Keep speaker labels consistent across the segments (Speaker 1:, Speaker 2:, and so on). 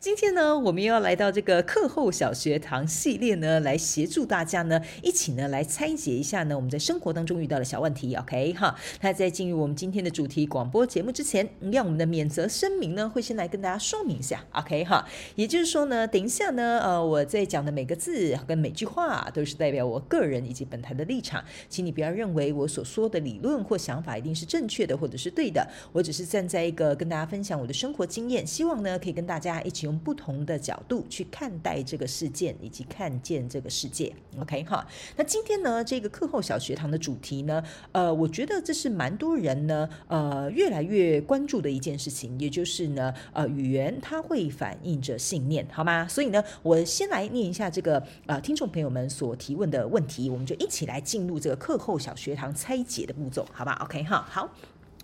Speaker 1: 今天呢，我们又要来到这个课后小学堂系列呢，来协助大家呢，一起呢来拆解一下呢我们在生活当中遇到的小问题。OK 哈，那在进入我们今天的主题广播节目之前，让我们的免责声明呢，会先来跟大家说明一下。OK 哈，也就是说呢，等一下呢，呃，我在讲的每个字跟每句话都是代表我个人以及本台的立场，请你不要认为我所说的理论或想法一定是正确的或者是对的，我只是站在一个跟大家分享我的生活经验，希望呢可以跟大家一起从不同的角度去看待这个事件，以及看见这个世界。OK 哈，那今天呢，这个课后小学堂的主题呢，呃，我觉得这是蛮多人呢，呃，越来越关注的一件事情，也就是呢，呃，语言它会反映着信念，好吗？所以呢，我先来念一下这个呃听众朋友们所提问的问题，我们就一起来进入这个课后小学堂拆解的步骤，好吧？OK 哈，好。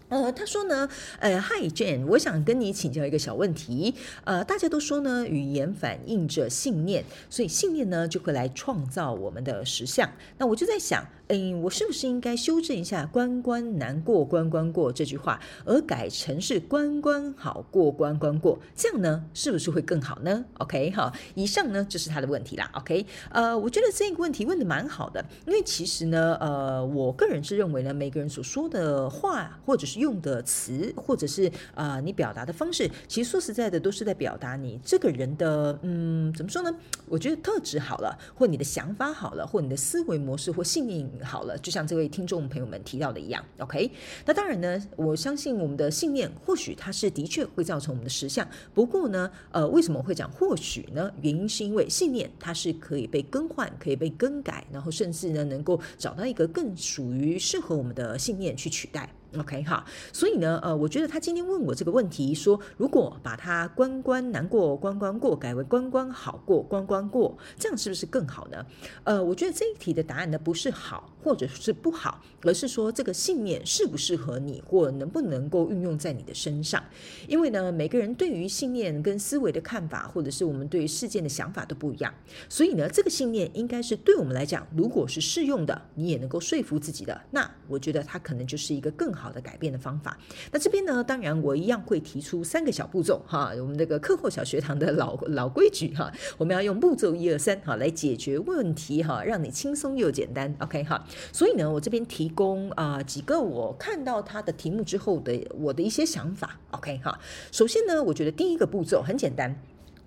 Speaker 1: 呃，他说呢，呃，Hi Jane，我想跟你请教一个小问题。呃，大家都说呢，语言反映着信念，所以信念呢就会来创造我们的实相。那我就在想，嗯，我是不是应该修正一下“关关难过关关过”这句话，而改成是“关关好过关关过”？这样呢，是不是会更好呢？OK，好，以上呢就是他的问题啦。OK，呃，我觉得这个问题问得蛮好的，因为其实呢，呃，我个人是认为呢，每个人所说的话或者是用的词，或者是啊、你表达的方式，其实说实在的，都是在表达你这个人的，嗯，怎么说呢？我觉得特质好了，或你的想法好了，或你的思维模式或信念好了，就像这位听众朋友们提到的一样，OK？那当然呢，我相信我们的信念，或许它是的确会造成我们的实相。不过呢，呃，为什么会讲或许呢？原因是因为信念它是可以被更换、可以被更改，然后甚至呢，能够找到一个更属于适合我们的信念去取代。OK 哈，所以呢，呃，我觉得他今天问我这个问题，说如果把它关关难过关关过改为关关好过关关过，这样是不是更好呢？呃，我觉得这一题的答案呢，不是好或者是不好，而是说这个信念适不适合你，或能不能够运用在你的身上。因为呢，每个人对于信念跟思维的看法，或者是我们对于事件的想法都不一样，所以呢，这个信念应该是对我们来讲，如果是适用的，你也能够说服自己的，那我觉得它可能就是一个更好。的改变的方法。那这边呢，当然我一样会提出三个小步骤哈，我们这个课后小学堂的老老规矩哈，我们要用步骤一二三哈来解决问题哈，让你轻松又简单。OK 哈，所以呢，我这边提供啊、几个我看到他的题目之后的我的一些想法。OK 哈，首先呢，我觉得第一个步骤很简单，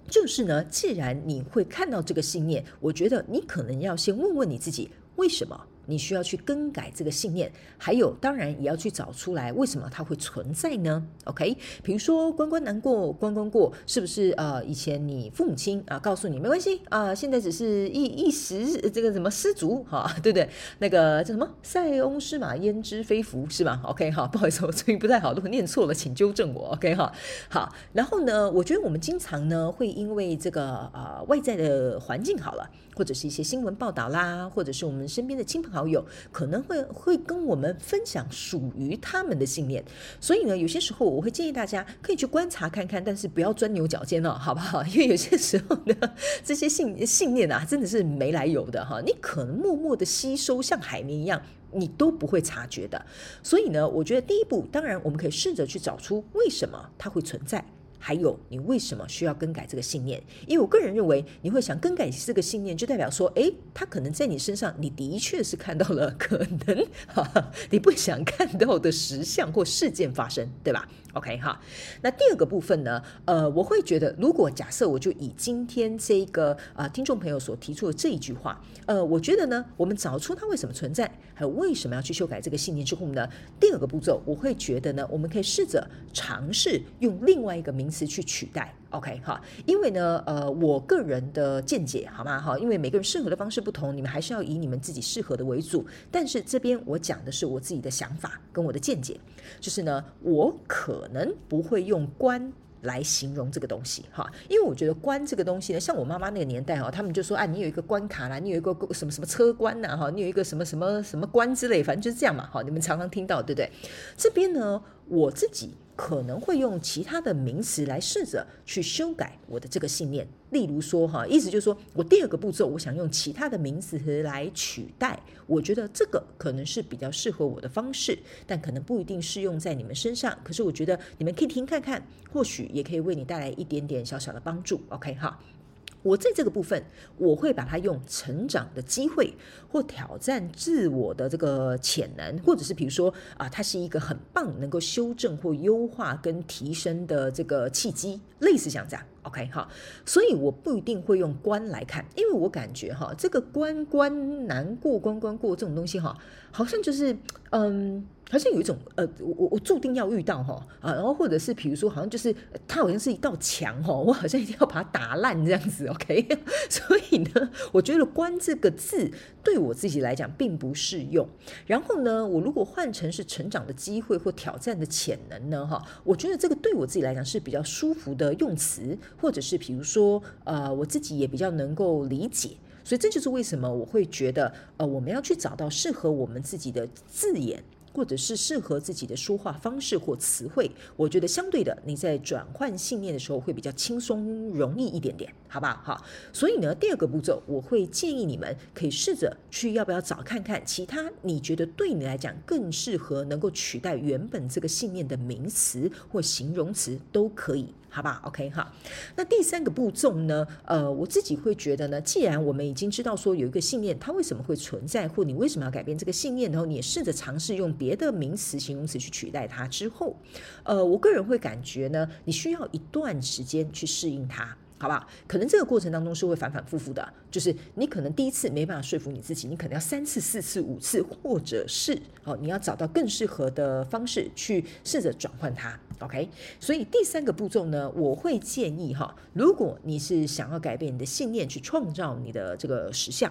Speaker 1: 就是呢，既然你会看到这个信念，我觉得你可能要先问问你自己，为什么？你需要去更改这个信念，还有当然也要去找出来为什么它会存在呢？OK，比如说关关难过关关过，是不是呃以前你父母亲啊告诉你没关系啊，现在只是一一时这个什么失足哈，对不对？那个叫什么塞翁失马焉知非福是吧？OK 哈，不好意思，我声音不太好，如果念错了请纠正我。OK 哈，好，然后呢，我觉得我们经常呢会因为这个呃外在的环境好了，或者是一些新闻报道啦，或者是我们身边的亲朋好好友可能会会跟我们分享属于他们的信念，所以呢，有些时候我会建议大家可以去观察看看，但是不要钻牛角尖哦，好不好？因为有些时候呢，这些信信念啊，真的是没来由的哈，你可能默默的吸收，像海绵一样，你都不会察觉的。所以呢，我觉得第一步，当然我们可以试着去找出为什么它会存在。还有，你为什么需要更改这个信念？因为我个人认为，你会想更改这个信念，就代表说，诶，他可能在你身上，你的确是看到了可能哈哈，你不想看到的实相或事件发生，对吧？OK 哈。那第二个部分呢？呃，我会觉得，如果假设我就以今天这个啊、听众朋友所提出的这一句话，呃，我觉得呢，我们找出它为什么存在，还有为什么要去修改这个信念之后呢，第二个步骤，我会觉得呢，我们可以试着尝试用另外一个名。词去取代，OK 哈，因为呢，呃，我个人的见解，好吗？哈，因为每个人适合的方式不同，你们还是要以你们自己适合的为主。但是这边我讲的是我自己的想法跟我的见解，就是呢，我可能不会用关来形容这个东西哈，因为我觉得关这个东西呢，像我妈妈那个年代哈，他们就说啊，你有一个关卡啦，你有一个什么什么车关呐哈，你有一个什么什么什么关之类，反正就是这样嘛哈，你们常常听到对不对？这边呢，我自己。可能会用其他的名词来试着去修改我的这个信念，例如说哈，意思就是说我第二个步骤，我想用其他的名词来取代，我觉得这个可能是比较适合我的方式，但可能不一定适用在你们身上。可是我觉得你们可以听看看，或许也可以为你带来一点点小小的帮助。OK 哈。我在这个部分，我会把它用成长的机会，或挑战自我的这个潜能，或者是比如说啊，它是一个很棒能够修正或优化跟提升的这个契机，类似像这样。，OK 哈，所以我不一定会用关来看，因为我感觉哈，这个关关难过关关过这种东西哈，好像就是嗯。好像有一种呃，我我注定要遇到哈啊，然后或者是比如说，好像就是它好像是一道墙哈，我好像一定要把它打烂这样子，OK？所以呢，我觉得“关”这个字对我自己来讲并不适用。然后呢，我如果换成是成长的机会或挑战的潜能呢，哈，我觉得这个对我自己来讲是比较舒服的用词，或者是比如说呃，我自己也比较能够理解。所以这就是为什么我会觉得呃，我们要去找到适合我们自己的字眼。或者是适合自己的说话方式或词汇，我觉得相对的，你在转换信念的时候会比较轻松容易一点点，好不好？好，所以呢，第二个步骤，我会建议你们可以试着去要不要找看看其他你觉得对你来讲更适合能够取代原本这个信念的名词或形容词都可以。好吧，OK 哈。那第三个步骤呢？呃，我自己会觉得呢，既然我们已经知道说有一个信念，它为什么会存在，或你为什么要改变这个信念，然后你也试着尝试用别的名词、形容词去取代它之后，呃，我个人会感觉呢，你需要一段时间去适应它。好不好？可能这个过程当中是会反反复复的，就是你可能第一次没办法说服你自己，你可能要三次、四次、五次，或者是哦，你要找到更适合的方式去试着转换它。OK，所以第三个步骤呢，我会建议哈，如果你是想要改变你的信念，去创造你的这个实相，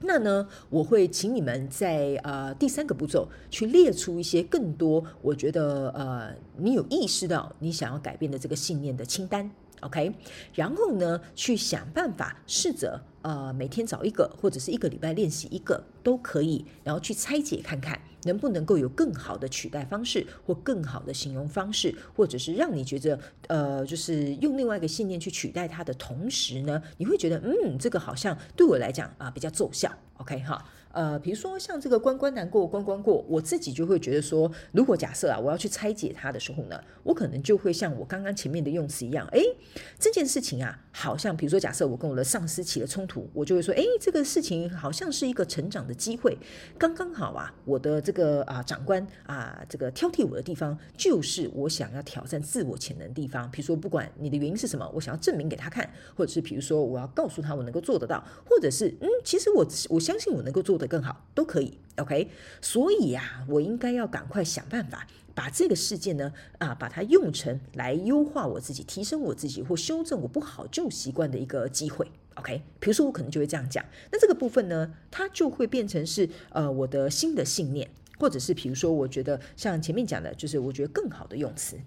Speaker 1: 那呢，我会请你们在呃第三个步骤去列出一些更多，我觉得呃你有意识到你想要改变的这个信念的清单。OK，然后呢，去想办法试着呃每天找一个，或者是一个礼拜练习一个都可以，然后去拆解看看能不能够有更好的取代方式，或更好的形容方式，或者是让你觉得呃就是用另外一个信念去取代它的同时呢，你会觉得嗯这个好像对我来讲啊、比较奏效。OK 哈。呃，比如说像这个关关难过关关过，我自己就会觉得说，如果假设啊，我要去拆解它的时候呢，我可能就会像我刚刚前面的用词一样，诶，这件事情啊，好像比如说假设我跟我的上司起了冲突，我就会说，诶，这个事情好像是一个成长的机会，刚刚好啊，我的这个啊长官啊这个挑剔我的地方，就是我想要挑战自我潜能的地方。比如说不管你的原因是什么，我想要证明给他看，或者是比如说我要告诉他我能够做得到，或者是嗯，其实我我相信我能够做。得更好都可以，OK，所以呀、我应该要赶快想办法把这个事件呢，啊，把它用成来优化我自己、提升我自己或修正我不好旧习惯的一个机会，OK。比如说，我可能就会这样讲，那这个部分呢，它就会变成是呃我的新的信念，或者是比如说，我觉得像前面讲的，就是我觉得更好的用词。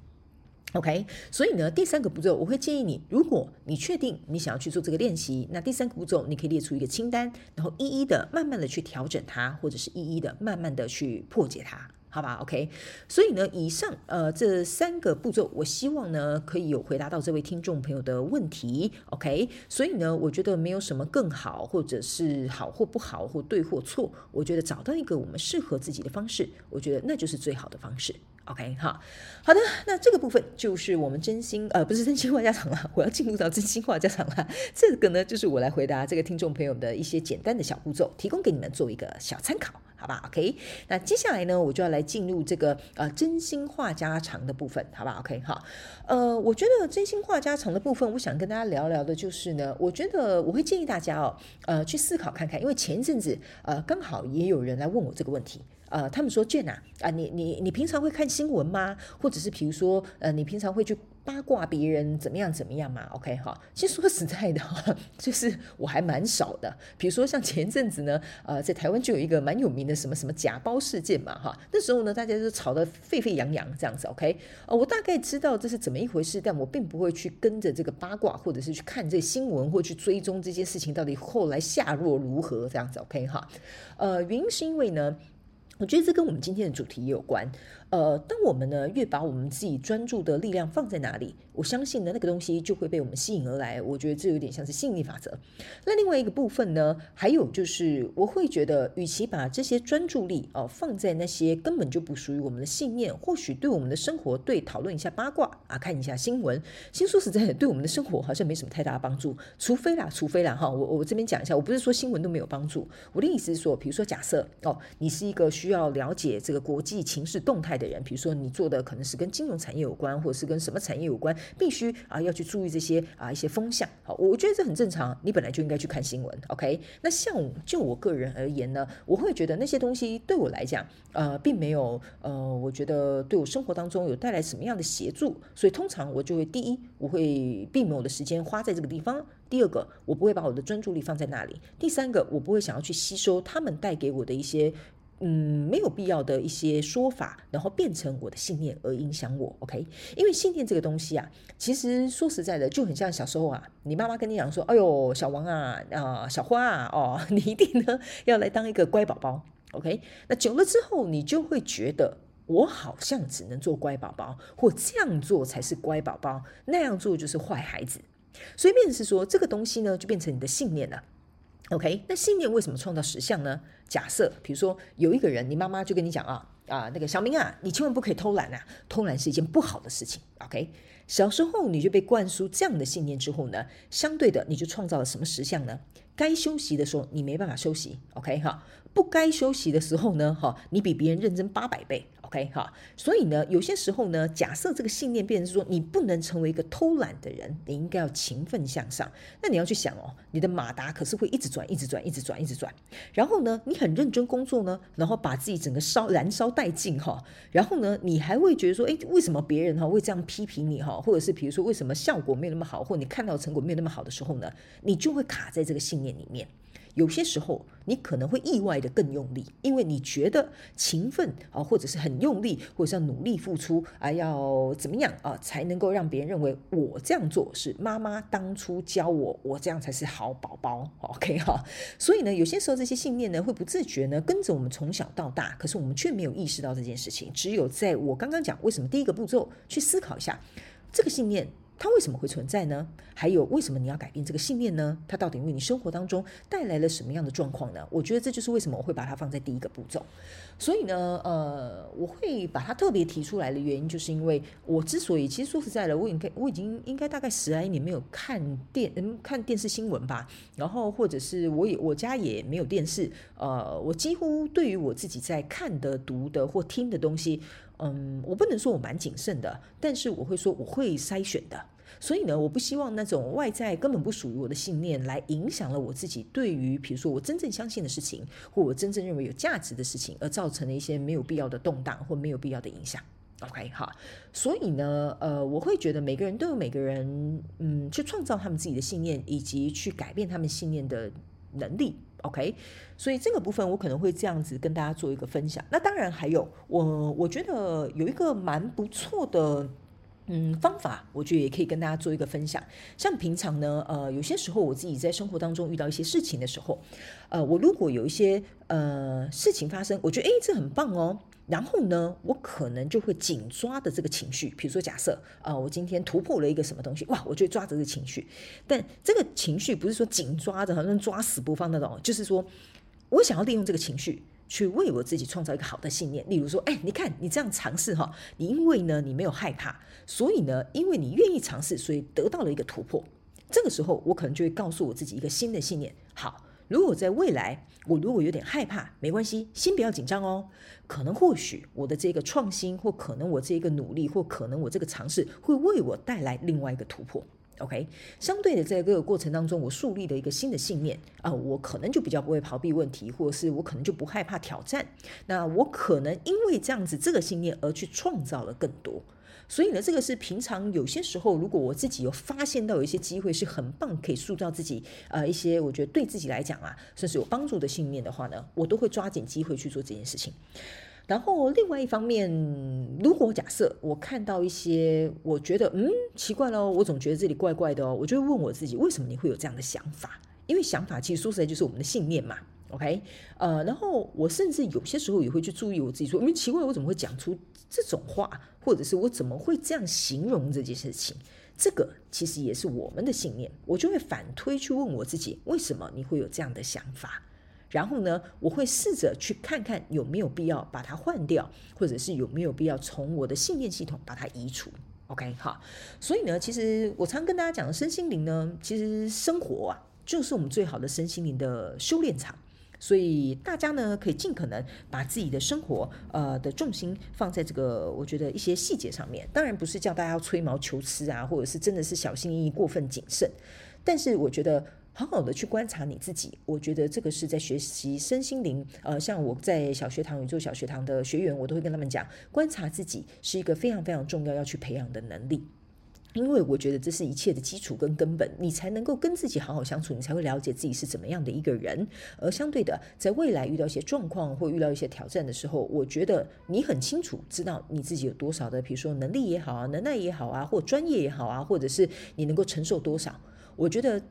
Speaker 1: OK，所以呢，第三个步骤我会建议你，如果你确定你想要去做这个练习，那第三个步骤你可以列出一个清单，然后一一的慢慢的去调整它，或者是一一的慢慢的去破解它，好吧？OK，所以呢，以上呃这三个步骤，我希望呢可以有回答到这位听众朋友的问题。OK，所以呢，我觉得没有什么更好，或者是好或不好，或对或错，我觉得找到一个我们适合自己的方式，我觉得那就是最好的方式。OK，好，好的，那这个部分就是我们真心呃，不是真心话家常了，我要进入到真心话家常了。这个呢，就是我来回答这个听众朋友的一些简单的小步骤，提供给你们做一个小参考，好吧？OK，那接下来呢，我就要来进入这个呃真心话家常的部分，好吧？OK，好，呃，我觉得真心话家常的部分，我想跟大家聊聊的就是呢，我觉得我会建议大家哦，呃，去思考看看，因为前一阵子呃刚好也有人来问我这个问题。呃，他们说，Jhen 啊，啊，你你你平常会看新闻吗？或者是比如说，呃，你平常会去八卦别人怎么样怎么样嘛？OK 哈，其实说实在的哈，就是我还蛮少的。比如说像前阵子呢，呃，在台湾就有一个蛮有名的什么什么假包事件嘛哈，那时候呢，大家都吵得沸沸扬扬这样子。OK，呃，我大概知道这是怎么一回事，但我并不会去跟着这个八卦，或者是去看这新闻，或去追踪这件事情到底后来下落如何这样子。OK 哈，呃，原因是因为呢，我觉得这跟我们今天的主题也有关。呃，当我们呢越把我们自己专注的力量放在哪里，我相信呢那个东西就会被我们吸引而来。我觉得这有点像是吸引力法则。那另外一个部分呢，还有就是我会觉得，与其把这些专注力哦、放在那些根本就不属于我们的信念，或许对我们的生活，对讨论一下八卦啊，看一下新闻，其实说实在的，对我们的生活好像没什么太大的帮助。除非啦，除非啦哈，我我这边讲一下，我不是说新闻都没有帮助，我的意思是说，比如说假设哦，你是一个需要了解这个国际情势动态的人，比如说你做的可能是跟金融产业有关，或者是跟什么产业有关，必须啊要去注意这些啊一些风向。好，我觉得这很正常，你本来就应该去看新闻。OK，那像就我个人而言呢，我会觉得那些东西对我来讲，呃，并没有呃，我觉得对我生活当中有带来什么样的协助，所以通常我就会第一，我会避免我的时间花在这个地方；第二个，我不会把我的专注力放在那里；第三个，我不会想要去吸收他们带给我的一些。嗯，没有必要的一些说法，然后变成我的信念而影响我，OK？因为信念这个东西啊，其实说实在的，就很像小时候啊，你妈妈跟你讲说：“哎呦，小王啊，啊，小花啊，哦，你一定呢要来当一个乖宝宝，OK？” 那久了之后，你就会觉得我好像只能做乖宝宝，或这样做才是乖宝宝，那样做就是坏孩子。所以，变成是说这个东西呢，就变成你的信念了。OK，那信念为什么创造实相呢？假设，比如说有一个人，你妈妈就跟你讲啊啊，那个小明啊，你千万不可以偷懒啊，偷懒是一件不好的事情。OK，小时候你就被灌输这样的信念之后呢，相对的你就创造了什么实相呢？该休息的时候你没办法休息。OK 哈，不该休息的时候呢，哈，你比别人认真八百倍。OK 哈，所以呢，有些时候呢，假设这个信念变成说，你不能成为一个偷懒的人，你应该要勤奋向上。那你要去想哦，你的马达可是会一直转，一直转，一直转，一直转。然后呢，你很认真工作呢，然后把自己整个烧燃烧殆尽哈。然后呢，你还会觉得说，诶，为什么别人哈会这样批评你哈？或者是比如说，为什么效果没有那么好，或你看到成果没有那么好的时候呢，你就会卡在这个信念里面。有些时候，你可能会意外的更用力，因为你觉得勤奋啊，或者是很用力，或者是要努力付出啊，要怎么样啊，才能够让别人认为我这样做是妈妈当初教我，我这样才是好宝宝。OK 哈，所以呢，有些时候这些信念呢，会不自觉呢跟着我们从小到大，可是我们却没有意识到这件事情。只有在我刚刚讲为什么第一个步骤去思考一下这个信念。它为什么会存在呢？还有为什么你要改变这个信念呢？它到底为你生活当中带来了什么样的状况呢？我觉得这就是为什么我会把它放在第一个步骤。所以呢，呃，我会把它特别提出来的原因，就是因为我之所以其实说实在的，我应该我已经应该大概十来年没有看电嗯看电视新闻吧，然后或者是我也我家也没有电视，呃，我几乎对于我自己在看的、读的或听的东西。嗯，我不能说我蛮谨慎的，但是我会说我会筛选的。所以呢，我不希望那种外在根本不属于我的信念来影响了我自己对于，比如说我真正相信的事情，或我真正认为有价值的事情，而造成了一些没有必要的动荡或没有必要的影响。OK，好。所以呢，呃，我会觉得每个人都有每个人，嗯，去创造他们自己的信念，以及去改变他们信念的能力。OK，所以这个部分我可能会这样子跟大家做一个分享。那当然还有我，我觉得有一个蛮不错的嗯方法，我觉得也可以跟大家做一个分享。像平常呢，呃，有些时候我自己在生活当中遇到一些事情的时候，呃，我如果有一些呃事情发生，我觉得诶，这很棒哦。然后呢，我可能就会紧抓的这个情绪，比如说假设啊、呃，我今天突破了一个什么东西，哇，我就抓着这个情绪。但这个情绪不是说紧抓着，好像抓死不放那种，就是说我想要利用这个情绪去为我自己创造一个好的信念。例如说，哎，你看你这样尝试哈，你因为呢你没有害怕，所以呢，因为你愿意尝试，所以得到了一个突破。这个时候，我可能就会告诉我自己一个新的信念，好。如果在未来，我如果有点害怕，没关系，先不要紧张哦。可能或许我的这个创新，或可能我这个努力，或可能我这个尝试，会为我带来另外一个突破。OK，相对的，在这个过程当中，我树立了一个新的信念啊、我可能就比较不会逃避问题，或者是我可能就不害怕挑战。那我可能因为这样子这个信念而去创造了更多。所以呢，这个是平常有些时候，如果我自己有发现到有一些机会是很棒，可以塑造自己呃一些我觉得对自己来讲啊，甚至有帮助的信念的话呢，我都会抓紧机会去做这件事情。然后另外一方面，如果假设我看到一些，我觉得嗯奇怪了，我总觉得这里怪怪的哦，我就会问我自己，为什么你会有这样的想法？因为想法其实说实在就是我们的信念嘛。OK，呃，然后我甚至有些时候也会去注意我自己，说，因为，奇怪，我怎么会讲出这种话，或者是我怎么会这样形容这件事情？这个其实也是我们的信念，我就会反推去问我自己，为什么你会有这样的想法？然后呢，我会试着去看看有没有必要把它换掉，或者是有没有必要从我的信念系统把它移除。OK，好。所以呢，其实我常跟大家讲的身心灵呢，其实生活啊，就是我们最好的身心灵的修炼场。所以大家呢，可以尽可能把自己的生活呃的重心放在这个，我觉得一些细节上面。当然不是叫大家要吹毛求疵啊，或者是真的是小心翼翼、过分谨慎。但是我觉得。好好的去观察你自己，我觉得这个是在学习身心灵。呃，像我在小学堂宇宙小学堂的学员，我都会跟他们讲，观察自己是一个非常非常重要要去培养的能力，因为我觉得这是一切的基础跟根本，你才能够跟自己好好相处，你才会了解自己是怎么样的一个人。而相对的，在未来遇到一些状况或遇到一些挑战的时候，我觉得你很清楚知道你自己有多少的，比如说能力也好啊，能耐也好啊，或专业也好啊，或者是你能够承受多少，我觉得。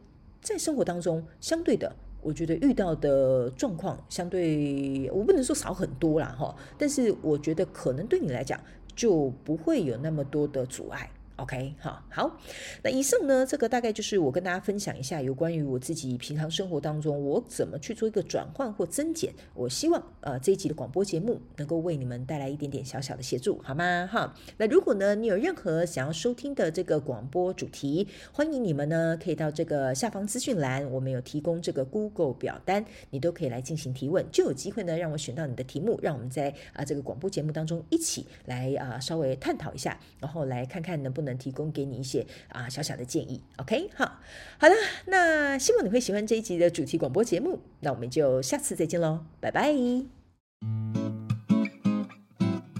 Speaker 1: 在生活当中，相对的，我觉得遇到的状况相对，我不能说少很多啦哈，但是我觉得可能对你来讲就不会有那么多的阻碍。OK，好，好，那以上呢，这个大概就是我跟大家分享一下有关于我自己平常生活当中我怎么去做一个转换或增减。我希望呃这一集的广播节目能够为你们带来一点点小小的协助，好吗？哈，那如果呢你有任何想要收听的这个广播主题，欢迎你们呢可以到这个下方资讯栏，我们有提供这个 Google 表单，你都可以来进行提问，就有机会呢让我选到你的题目，让我们在啊这个广播节目当中一起来啊稍微探讨一下，然后来看看能不能。能提供给你一些啊小小的建议，OK，好，好了，那希望你会喜欢这一集的主题广播节目，那我们就下次再见喽，拜拜。